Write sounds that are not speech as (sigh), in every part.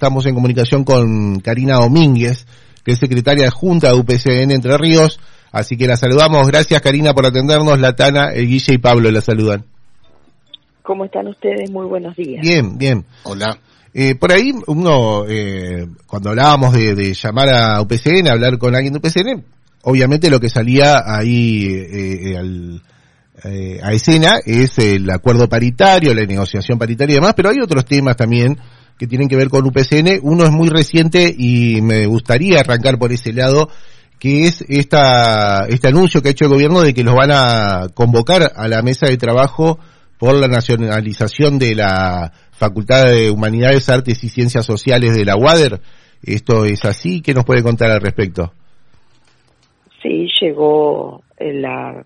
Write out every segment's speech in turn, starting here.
Estamos en comunicación con Karina Domínguez, que es secretaria de Junta de UPCN Entre Ríos. Así que la saludamos. Gracias, Karina, por atendernos. La Tana, el Guille y Pablo la saludan. ¿Cómo están ustedes? Muy buenos días. Bien, bien. Hola. Eh, por ahí, uno, eh, cuando hablábamos de, llamar a UPCN, hablar con alguien de UPCN, obviamente lo que salía ahí eh, al, a escena es el acuerdo paritario, la negociación paritaria y demás, pero hay otros temas también que tienen que ver con UPCN. Uno es muy reciente y me gustaría arrancar por ese lado, que es esta, este anuncio que ha hecho el gobierno de que los van a convocar a la mesa de trabajo por la nacionalización de la Facultad de Humanidades, Artes y Ciencias Sociales de la UADER. ¿Esto es así? ¿Qué nos puede contar al respecto? Sí, llegó la,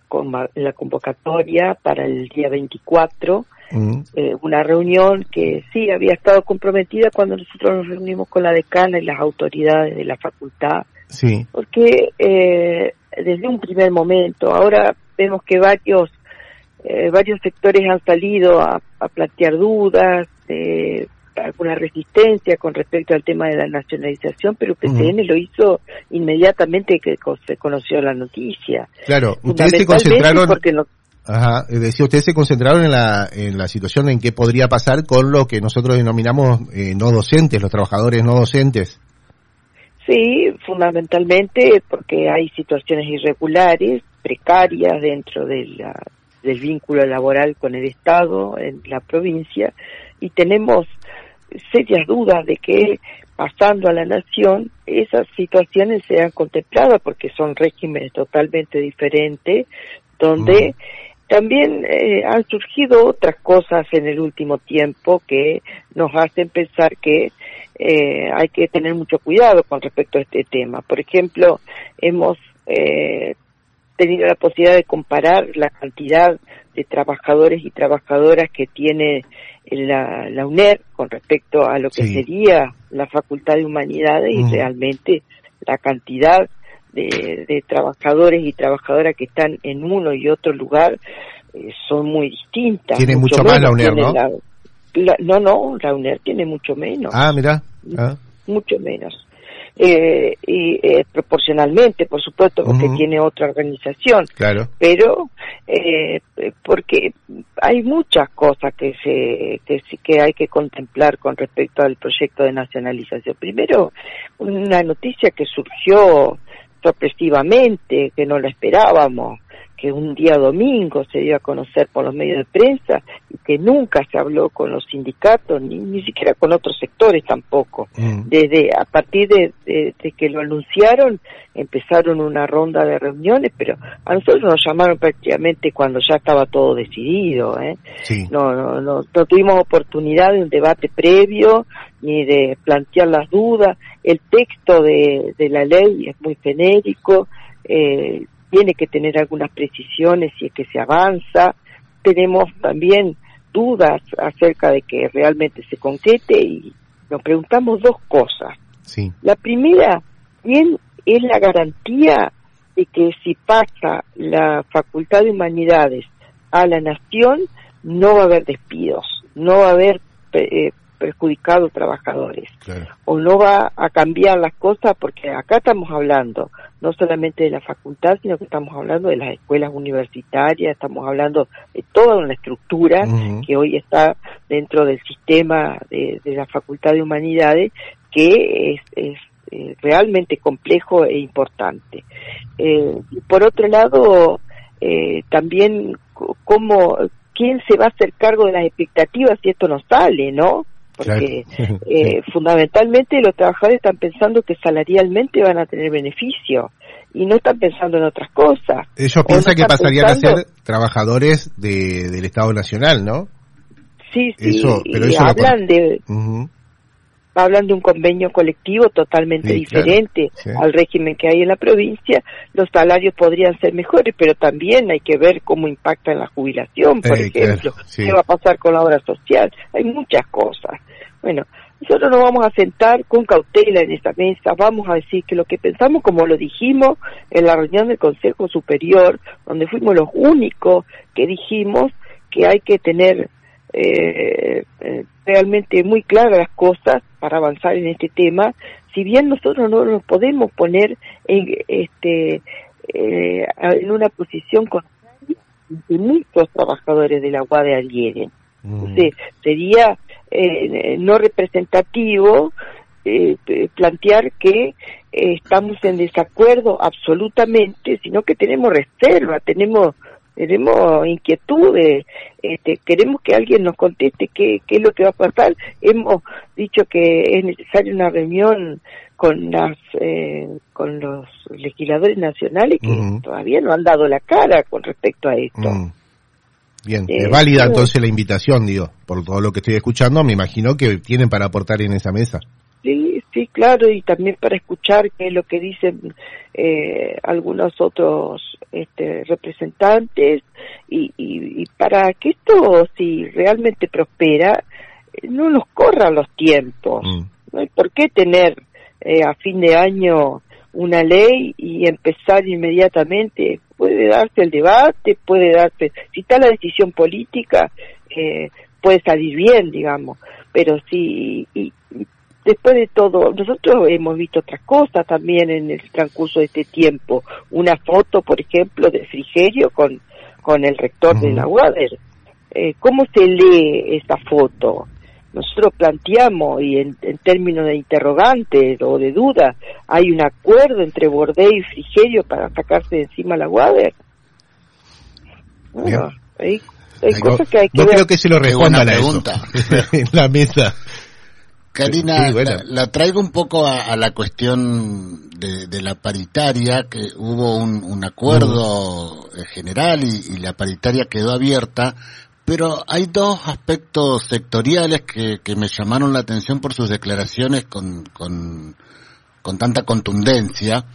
la convocatoria para el día 24 eh, una reunión que sí había estado comprometida cuando nosotros nos reunimos con la decana y las autoridades de la facultad. Sí. Porque eh, desde un primer momento, ahora vemos que varios eh, varios sectores han salido a, plantear dudas, alguna resistencia con respecto al tema de la nacionalización, pero PCN lo hizo inmediatamente que se conoció la noticia. Claro, ustedes se concentraron... Porque Ajá, es decir, ustedes se concentraron en la, en la situación en qué podría pasar con lo que nosotros denominamos eh, no docentes, los trabajadores no docentes. Sí, fundamentalmente porque hay situaciones irregulares, precarias dentro de la, del vínculo laboral con el Estado en la provincia y tenemos serias dudas de que pasando a la nación esas situaciones sean contempladas porque son regímenes totalmente diferentes donde también eh, han surgido otras cosas en el último tiempo que nos hacen pensar que eh, hay que tener mucho cuidado con respecto a este tema. Por ejemplo, hemos eh, tenido la posibilidad de comparar la cantidad de trabajadores y trabajadoras que tiene la, la UNER con respecto a lo que sería la Facultad de Humanidades y realmente la cantidad de, trabajadores y trabajadoras que están en uno y otro lugar eh, son muy distintas. Tiene mucho, más la UNER, ¿no? no, no, la UNER tiene mucho menos. Ah, mira. Ah. Mucho menos. Eh, y eh, proporcionalmente, por supuesto, porque tiene otra organización. Claro. Pero eh, porque hay muchas cosas que se que, que hay que contemplar con respecto al proyecto de nacionalización. Primero, una noticia que surgió sorpresivamente, que no lo esperábamos, que un día domingo se dio a conocer por los medios de prensa y que nunca se habló con los sindicatos ni, ni siquiera con otros sectores tampoco. Mm. Desde a partir de, que lo anunciaron empezaron una ronda de reuniones, pero a nosotros nos llamaron prácticamente cuando ya estaba todo decidido. ¿eh? No, no, no, no tuvimos oportunidad de un debate previo ni de plantear las dudas. El texto de, de la ley es muy genérico. Eh, tiene que tener algunas precisiones si es que se avanza. Tenemos también dudas acerca de que realmente se concrete y nos preguntamos dos cosas. Sí. La primera, ¿quién es la garantía de que si pasa la Facultad de Humanidades a la Nación, no va a haber despidos, no va a haber eh, perjudicado trabajadores. O no va a cambiar las cosas porque acá estamos hablando no solamente de la facultad sino que estamos hablando de las escuelas universitarias estamos hablando de toda una estructura que hoy está dentro del sistema de, la facultad de humanidades que es, eh, realmente complejo e importante. Eh, por otro lado eh, también cómo quién se va a hacer cargo de las expectativas si esto no sale, ¿no? Porque (laughs) eh, fundamentalmente los trabajadores están pensando que salarialmente van a tener beneficio y no están pensando en otras cosas. Ellos piensan que pasarían a ser trabajadores de, del Estado Nacional, ¿no? Sí, sí, pero y hablan de... Hablan de un convenio colectivo totalmente diferente al régimen que hay en la provincia. Los salarios podrían ser mejores, pero también hay que ver cómo impacta en la jubilación, por eh, ejemplo. ¿Qué va a pasar con la obra social? Hay muchas cosas. Bueno, nosotros nos vamos a sentar con cautela en esta mesa, vamos a decir que lo que pensamos, como lo dijimos en la reunión del Consejo Superior, donde fuimos los únicos que dijimos que hay que tener eh, realmente muy claras las cosas para avanzar en este tema, si bien nosotros no nos podemos poner en, este, en una posición con muchos trabajadores de la UAD adhieren. Mm. sería no representativo eh, plantear que eh, estamos en desacuerdo absolutamente, sino que tenemos reserva, tenemos tenemos inquietudes, este, queremos que alguien nos conteste qué, qué es lo que va a pasar. Hemos dicho que es necesaria una reunión con las eh, con los legisladores nacionales que todavía no han dado la cara con respecto a esto. Mm. Bien, es válida entonces la invitación, digo, por todo lo que estoy escuchando, me imagino que tienen para aportar en esa mesa. Sí, sí, claro, y también para escuchar qué es lo que dicen eh, algunos otros este, representantes y, y, para que esto, si realmente prospera, no nos corran los tiempos. Mm. No hay por qué tener eh, a fin de año una ley y empezar inmediatamente. Puede darse el debate, puede darse, si está la decisión política, eh, puede salir bien, digamos, pero si, y, después de todo, nosotros hemos visto otras cosas también en el transcurso de este tiempo. Una foto, por ejemplo, de Frigerio con, con el rector de la UADER. Eh, ¿Cómo se lee esa foto? Nosotros planteamos, y en, términos de interrogantes o de duda, hay un acuerdo entre Bordé y Frigerio para sacarse de encima la UADER. Bueno, hay, cosas que hay que no creo que se lo responda la pregunta. (laughs) en la mesa. Karina, la, traigo un poco a, la cuestión de, la paritaria, que hubo un, acuerdo mm. general y, la paritaria quedó abierta, pero hay dos aspectos sectoriales que, me llamaron la atención por sus declaraciones con, con, tanta contundencia.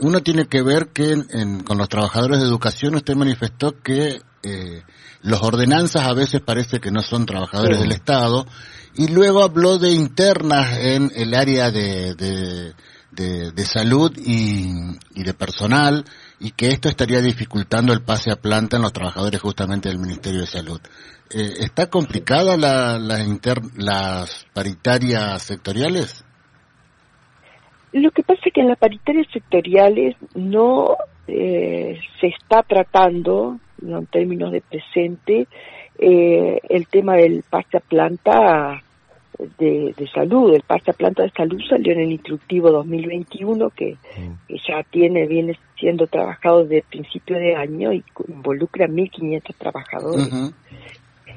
Uno tiene que ver que con los trabajadores de educación usted manifestó que eh, los ordenanzas a veces parece que no son trabajadores del Estado y luego habló de internas en el área de, de, salud y, de personal y que esto estaría dificultando el pase a planta en los trabajadores justamente del Ministerio de Salud. Eh, ¿Está complicada la, las paritarias sectoriales? Lo que pasa es que en las paritarias sectoriales no eh, se está tratando, en términos de presente, eh, el tema del pase a planta de, salud. El pase a planta de salud salió en el instructivo 2021 que, mm. que ya tiene, viene siendo trabajado desde principio de año y involucra a 1.500 trabajadores.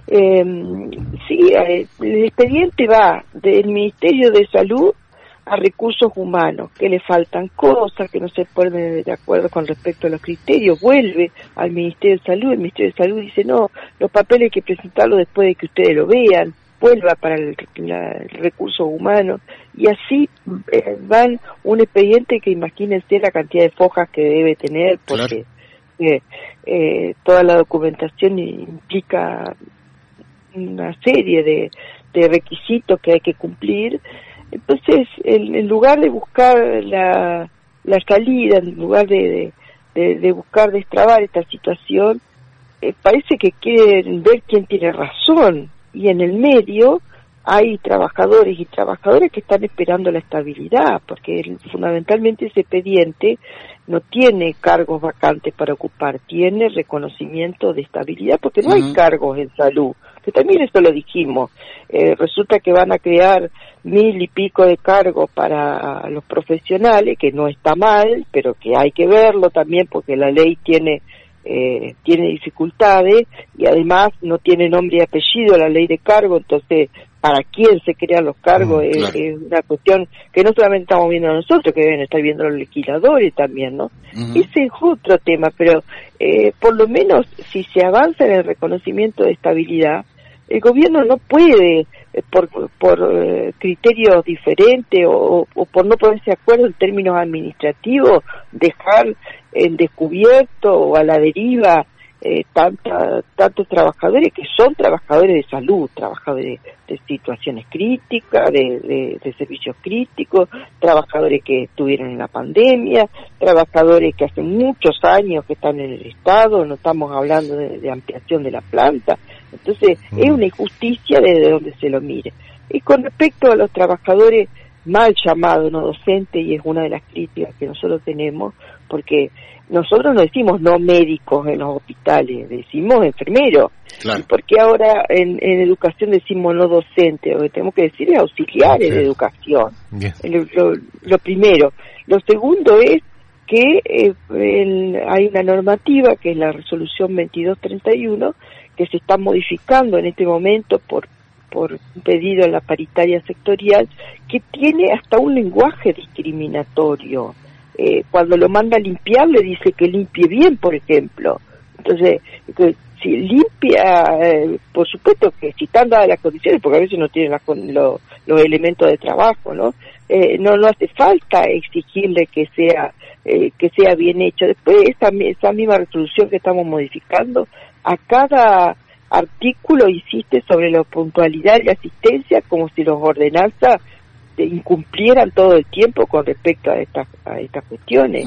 Em, sí, eh, el expediente va del Ministerio de Salud a recursos humanos, que le faltan cosas, que no se ponen de acuerdo con respecto a los criterios, vuelve al Ministerio de Salud, el Ministerio de Salud dice, no, los papeles hay que presentarlos después de que ustedes lo vean, vuelva para el, recurso humano y así eh, van un expediente que imagínense la cantidad de fojas que debe tener porque eh, eh, toda la documentación implica una serie de, de requisitos que hay que cumplir entonces, en, lugar de buscar la, la salida, en lugar de, de, de buscar destrabar esta situación, eh, parece que quieren ver quién tiene razón. Y en el medio hay trabajadores y trabajadoras que están esperando la estabilidad, porque fundamentalmente ese expediente no tiene cargos vacantes para ocupar, tiene reconocimiento de estabilidad, porque no hay cargos en salud, que también esto lo dijimos. Eh, resulta que van a crear mil y pico de cargos para los profesionales, que no está mal, pero que hay que verlo también porque la ley tiene eh, tiene dificultades y además no tiene nombre y apellido la ley de cargo, entonces para quién se crean los cargos mm, es, una cuestión que no solamente estamos viendo nosotros, que deben estar viendo los legisladores también, ¿no? Ese es otro tema, pero eh, por lo menos si se avanza en el reconocimiento de estabilidad, el gobierno no puede, eh, por, por eh, criterios diferentes o, o, por no ponerse de acuerdo en términos administrativos, dejar en descubierto o a la deriva eh, tanta, tantos trabajadores que son trabajadores de salud, trabajadores de, situaciones críticas, de, de, servicios críticos, trabajadores que estuvieron en la pandemia, trabajadores que hace muchos años que están en el Estado, no estamos hablando de, ampliación de la planta. Entonces, es mm. una injusticia desde donde se lo mire. Y con respecto a los trabajadores mal llamados no docentes, y es una de las críticas que nosotros tenemos, porque nosotros no decimos no médicos en los hospitales, decimos enfermeros. Claro. ¿Por qué ahora en, educación decimos no docentes? Lo que tenemos que decir es auxiliares de educación. Lo, primero. Lo segundo es que eh, hay una normativa, que es la resolución 2231, que se está modificando en este momento por por pedido en la paritaria sectorial, que tiene hasta un lenguaje discriminatorio eh, cuando lo manda a limpiar le dice que limpie bien, por ejemplo. Entonces, si limpia, eh, por supuesto que si están dadas las condiciones, porque a veces no tienen los elementos de trabajo, ¿no? Eh, no, no hace falta exigirle que sea que sea bien hecho. Después esa, esa misma resolución que estamos modificando, a cada artículo insiste sobre la puntualidad y asistencia como si los ordenanzas incumplieran todo el tiempo con respecto a estas a estas cuestiones.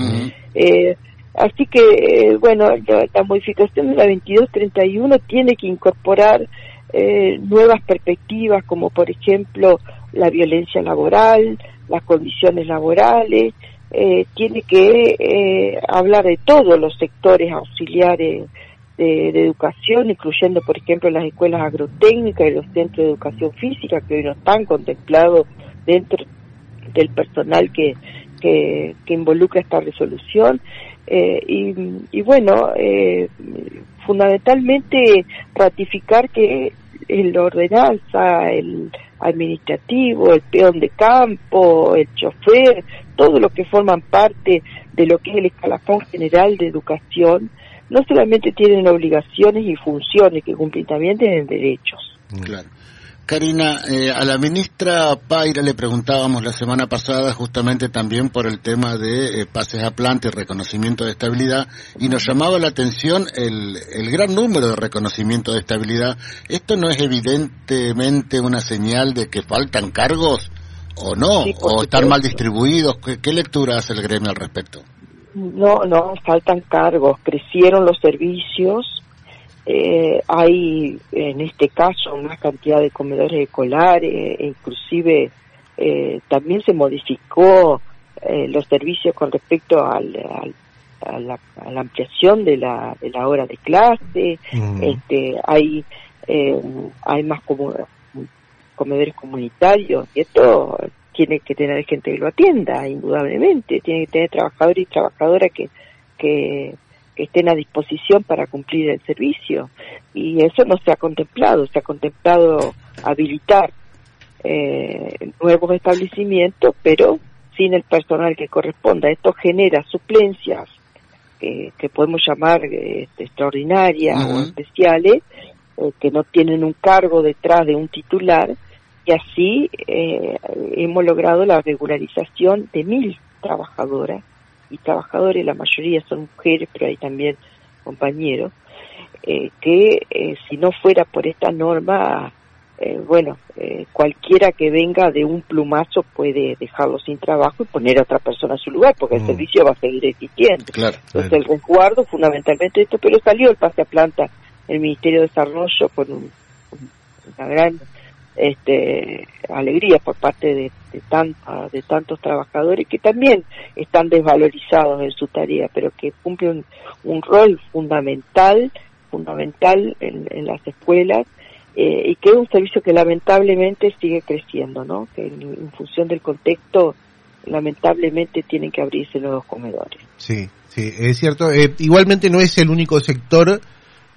eh, así que, eh, bueno, la, modificación de la 2231 tiene que incorporar eh, nuevas perspectivas, como por ejemplo la violencia laboral, las condiciones laborales, eh, tiene que eh, hablar de todos los sectores auxiliares de, de, educación, incluyendo, por ejemplo, las escuelas agrotécnicas y los centros de educación física, que hoy no están contemplados dentro del personal que, que, involucra esta resolución. Eh, y, bueno, eh, fundamentalmente ratificar que el ordenanza, el administrativo, el peón de campo, el chofer, todo lo que forman parte de lo que es el escalafón general de educación, no solamente tienen obligaciones y funciones que cumplen, también tienen derechos. Claro. Karina, eh, a la ministra Paira le preguntábamos la semana pasada justamente también por el tema de eh, pases a planta y reconocimiento de estabilidad y nos llamaba la atención el, el gran número de reconocimiento de estabilidad. ¿Esto no es evidentemente una señal de que faltan cargos o no? ¿O están mal distribuidos? ¿Qué, ¿Qué lectura hace el gremio al respecto? No, no, faltan cargos. Crecieron los servicios eh, hay en este caso más cantidad de comedores escolares, e inclusive eh, también se modificó eh, los servicios con respecto al, a, la, ampliación de la, de la hora de clase, mm. este, hay, eh, hay más como, comedores comunitarios y esto tiene que tener gente que lo atienda, indudablemente, tiene que tener trabajadores y trabajadoras que, que que estén a disposición para cumplir el servicio. Y eso no se ha contemplado, se ha contemplado habilitar eh, nuevos establecimientos, pero sin el personal que corresponda. Esto genera suplencias que podemos llamar este, extraordinarias o especiales, eh, que no tienen un cargo detrás de un titular, y así eh, hemos logrado la regularización de mil trabajadoras y trabajadores, la mayoría son mujeres, pero hay también compañeros, eh, que eh, si no fuera por esta norma, eh, bueno, cualquiera que venga de un plumazo puede dejarlo sin trabajo y poner a otra persona en su lugar, porque el mm. servicio va a seguir existiendo. Entonces el resguardo fundamentalmente esto, pero salió el pase a planta el Ministerio de Desarrollo con una gran este, alegría por parte de, de, de tantos trabajadores que también están desvalorizados en su tarea, pero que cumplen un, rol fundamental, fundamental en, las escuelas eh, y que es un servicio que lamentablemente sigue creciendo, ¿no? Que en, función del contexto lamentablemente tienen que abrirse los dos comedores. Sí, sí, es cierto. Eh, igualmente no es el único sector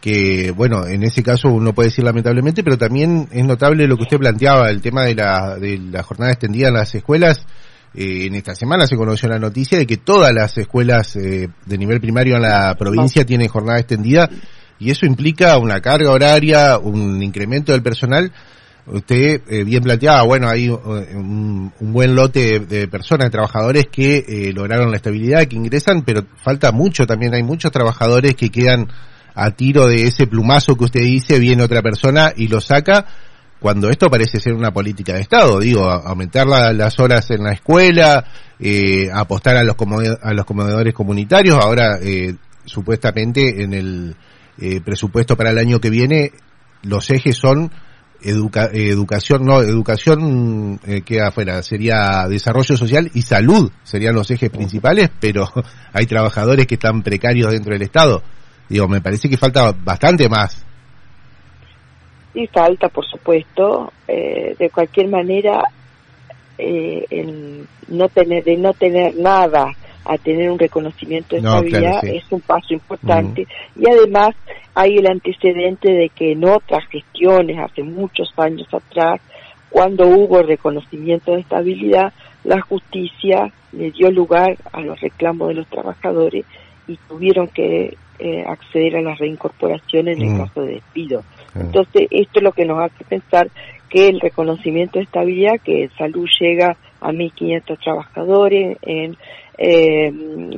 que, bueno, en ese caso uno puede decir lamentablemente, pero también es notable lo que usted planteaba, el tema de la, de la jornada extendida en las escuelas. Eh, en esta semana se conoció la noticia de que todas las escuelas eh, de nivel primario en la provincia tienen jornada extendida y eso implica una carga horaria, un incremento del personal. Usted eh, bien planteaba, bueno, hay un, buen lote de, personas, de trabajadores que lograron la estabilidad, que ingresan, pero falta mucho también, hay muchos trabajadores que quedan a tiro de ese plumazo que usted dice, viene otra persona y lo saca, cuando esto parece ser una política de Estado, digo, aumentar las horas en la escuela, eh, apostar a los, a los comedores comunitarios, ahora eh, supuestamente en el eh, presupuesto para el año que viene los ejes son educación, no, educación eh, queda afuera, sería desarrollo social y salud, serían los ejes principales, pero (laughs) hay trabajadores que están precarios dentro del Estado. Digo, me parece que falta bastante más. Y falta, por supuesto, eh, de cualquier manera, eh, no tener, de no tener nada a tener un reconocimiento de estabilidad es un paso importante y además hay el antecedente de que en otras gestiones hace muchos años atrás cuando hubo reconocimiento de estabilidad la justicia le dio lugar a los reclamos de los trabajadores y tuvieron que eh, acceder a la reincorporación en el caso de despido. Entonces, esto es lo que nos hace pensar que el reconocimiento de estabilidad, que en salud llega a 1.500 trabajadores, en eh,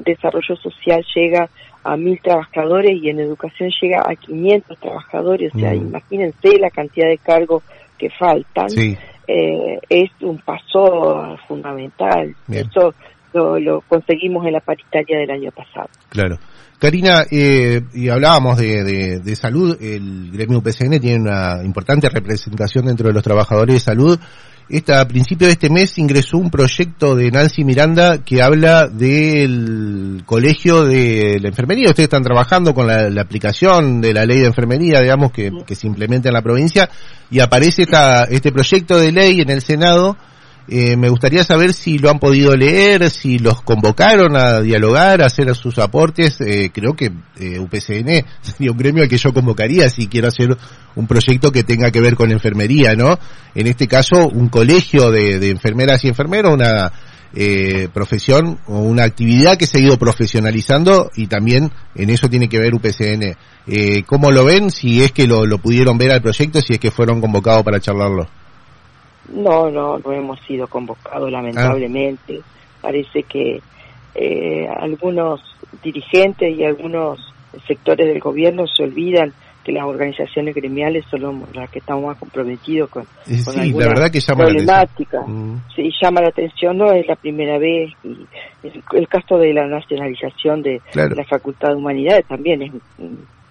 desarrollo social llega a mil trabajadores y en educación llega a 500 trabajadores, o sea, mm. imagínense la cantidad de cargos que faltan, eh, es un paso fundamental. Eso lo, conseguimos en la paritaria del año pasado. Claro. Karina, eh, y hablábamos de, de, salud, el gremio UPCN tiene una importante representación dentro de los trabajadores de salud esta, a principio de este mes ingresó un proyecto de Nancy Miranda que habla del colegio de la enfermería. Ustedes están trabajando con la, aplicación de la ley de enfermería, digamos, que, que, se implementa en la provincia, y aparece esta, este proyecto de ley en el Senado eh, me gustaría saber si lo han podido leer, si los convocaron a dialogar, a hacer sus aportes. Eh, creo que eh, UPCN (laughs) sería un gremio al que yo convocaría si quiero hacer un proyecto que tenga que ver con enfermería, ¿no? En este caso, un colegio de, enfermeras y enfermeros, una eh, profesión o una actividad que se ha ido profesionalizando y también en eso tiene que ver UPCN. Eh, ¿Cómo lo ven? Si es que lo, lo pudieron ver al proyecto, si es que fueron convocados para charlarlo. No, no, no hemos sido convocados lamentablemente. Parece que eh, algunos dirigentes y algunos sectores del gobierno se olvidan que las organizaciones gremiales son las que estamos más comprometidos con, sí, la verdad que llama problemática. La mm. Sí, llama la atención, no es la primera vez. Y el, caso de la nacionalización de la Facultad de Humanidades también es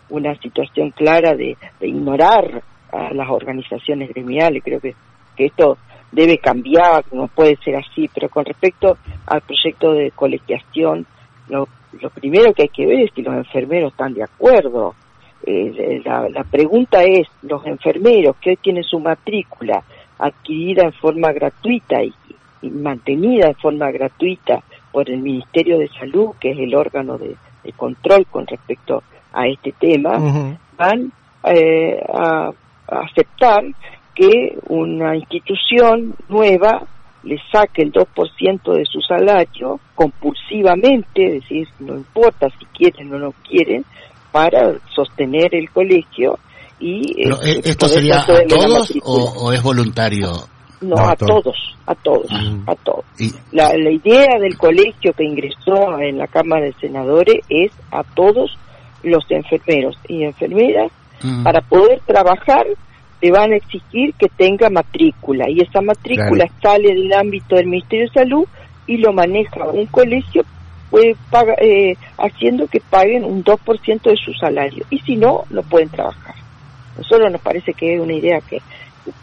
una situación clara de, de ignorar a las organizaciones gremiales. Creo que que esto debe cambiar, no puede ser así, pero con respecto al proyecto de colegiación, lo, primero que hay que ver es si los enfermeros están de acuerdo. Eh, la, pregunta es, los enfermeros que hoy tienen su matrícula adquirida en forma gratuita y, mantenida en forma gratuita por el Ministerio de Salud, que es el órgano de, control con respecto a este tema, van eh, a aceptar que una institución nueva le saque el 2% de su salario compulsivamente, es decir, no importa si quieren o no quieren, para sostener el colegio y... Eh, ¿Esto sería a todos o, es voluntario? No, a, todos. a todos, a todos. La, la idea del colegio que ingresó en la Cámara de Senadores es a todos los enfermeros y enfermeras para poder trabajar te van a exigir que tenga matrícula y esa matrícula sale del ámbito del Ministerio de Salud y lo maneja un colegio puede eh, haciendo que paguen un 2% de su salario y si no, no pueden trabajar. Nosotros nos parece que es una idea que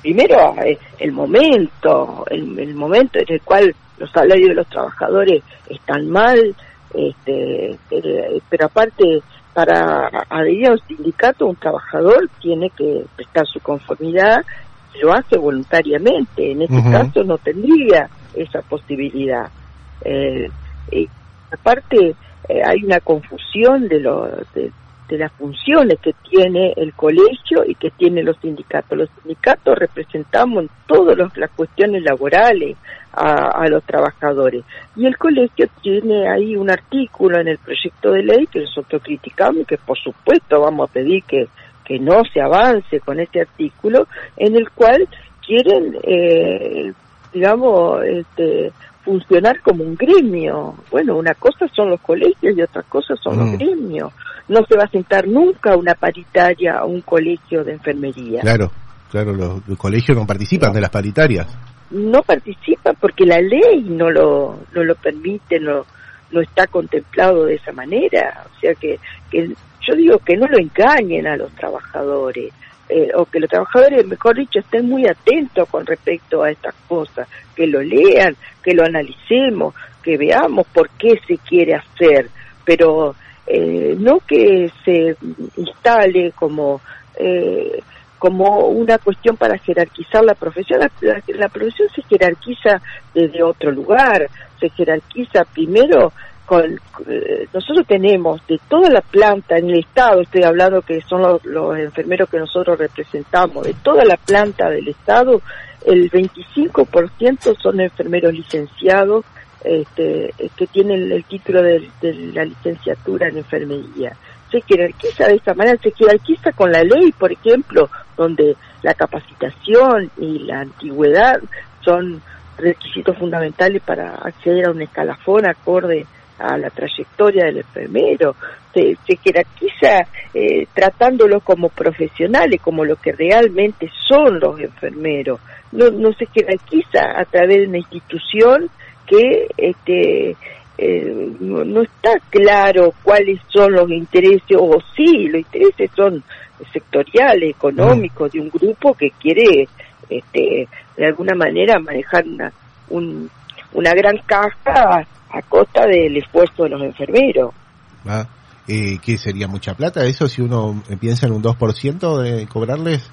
primero eh, el momento, el, momento en el cual los salarios de los trabajadores están mal, este, pero aparte para adherir a un sindicato un trabajador tiene que prestar su conformidad, lo hace voluntariamente, en este caso no tendría esa posibilidad. Eh, aparte eh, hay una confusión de, lo, de, de las funciones que tiene el colegio y que tienen los sindicatos. Los sindicatos representamos en todas las cuestiones laborales a, los trabajadores. Y el colegio tiene ahí un artículo en el proyecto de ley que nosotros criticamos y que por supuesto vamos a pedir que, que no se avance con este artículo, en el cual quieren, eh, digamos, este, funcionar como un gremio. Bueno, una cosa son los colegios y otra cosa son los mm. gremios. no se va a sentar nunca una paritaria a un colegio de enfermería. Claro, claro, los, colegios no participan de las paritarias. No participan porque la ley no lo, no lo permite, no, no está contemplado de esa manera. O sea que, que yo digo que no lo engañen a los trabajadores. Eh, o que los trabajadores, mejor dicho, estén muy atentos con respecto a estas cosas, que lo lean, que lo analicemos, que veamos por qué se quiere hacer, pero eh, no que se instale como eh, como una cuestión para jerarquizar la profesión. la, profesión se jerarquiza desde otro lugar, se jerarquiza primero eh, nosotros tenemos de toda la planta en el Estado, estoy hablando que son los, enfermeros que nosotros representamos, de toda la planta del Estado, el 25% son enfermeros licenciados este, que tienen el título de, la licenciatura en enfermería. Se jerarquiza de esa manera, se jerarquiza con la ley, por ejemplo, donde la capacitación y la antigüedad son requisitos fundamentales para acceder a un escalafón acorde a la trayectoria del enfermero, se, jerarquiza eh, tratándolos como profesionales, como lo que realmente son los enfermeros. No, no se jerarquiza a través de una institución que este, eh, no, está claro cuáles son los intereses, o sí, los intereses son sectoriales, económicos, de un grupo que quiere este, de alguna manera manejar una, un, una gran caja a costa del esfuerzo de los enfermeros. Ah, eh, ¿Qué sería mucha plata eso si uno piensa en un 2% de cobrarles?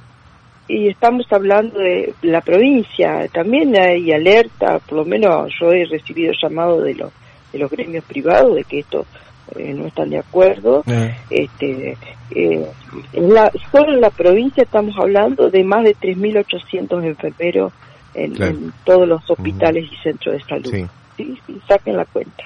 Y estamos hablando de la provincia, también hay alerta, por lo menos yo he recibido llamado de los, de los gremios privados de que esto eh, no están de acuerdo. Ah. Este, eh, en la, solo en la provincia estamos hablando de más de 3.800 enfermeros en, todos los hospitales y centros de salud sí, sí, saquen la cuenta.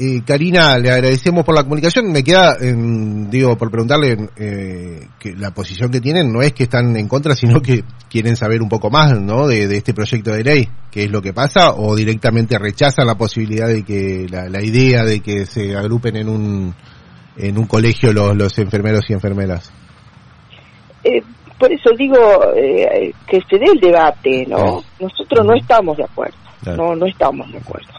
Eh, Karina, le agradecemos por la comunicación. Me queda, digo, por preguntarle eh, que la posición que tienen no es que están en contra, sino que quieren saber un poco más, ¿no? De, este proyecto de ley, qué es lo que pasa, o directamente rechazan la posibilidad de que la, idea de que se agrupen en un en un colegio los, los enfermeros y enfermeras. Eh, por eso digo eh, que se dé el debate, ¿no? Nosotros no estamos de acuerdo no no estamos de acuerdo.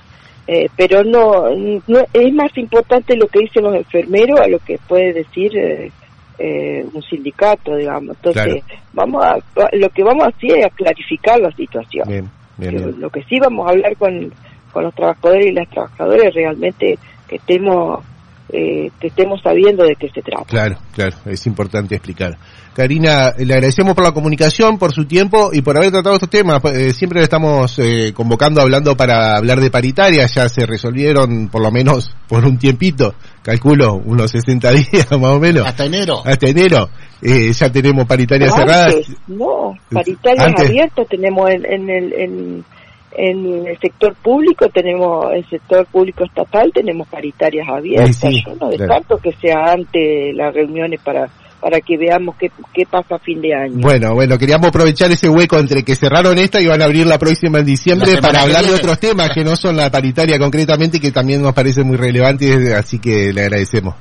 Eh, pero no, no, es más importante lo que dicen los enfermeros a lo que puede decir eh, eh, un sindicato, digamos. Entonces, vamos a, lo que vamos a hacer es a clarificar la situación. Lo que sí vamos a hablar con, con los trabajadores y las trabajadoras realmente que estemos eh, que estemos sabiendo de qué se trata. Claro, claro, es importante explicar. Karina, le agradecemos por la comunicación, por su tiempo y por haber tratado estos temas. Eh, siempre le estamos eh, convocando, hablando para hablar de paritaria, ya se resolvieron por lo menos (laughs) por un tiempito, calculo unos 60 (laughs) días más o menos. Hasta enero. Hasta enero. Eh, ya tenemos paritarias cerradas. No, paritarias abiertas tenemos en, en el... En en el sector público tenemos, el sector público estatal tenemos paritarias abiertas. Yo no descarto que sea antes las reuniones para para que veamos qué, qué pasa a fin de año. Bueno, bueno, queríamos aprovechar ese hueco entre que cerraron esta y van a abrir la próxima en diciembre para hablar de otros temas que no son la paritaria concretamente y que también nos parece muy relevante, así que le agradecemos.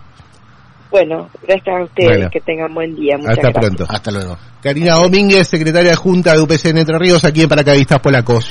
Bueno, gracias a ustedes, que tengan buen día. Muchas Hasta pronto. Hasta luego. Karina Domínguez, secretaria Junta de UPC en Entre Ríos, aquí en Paracaidistas Polacos.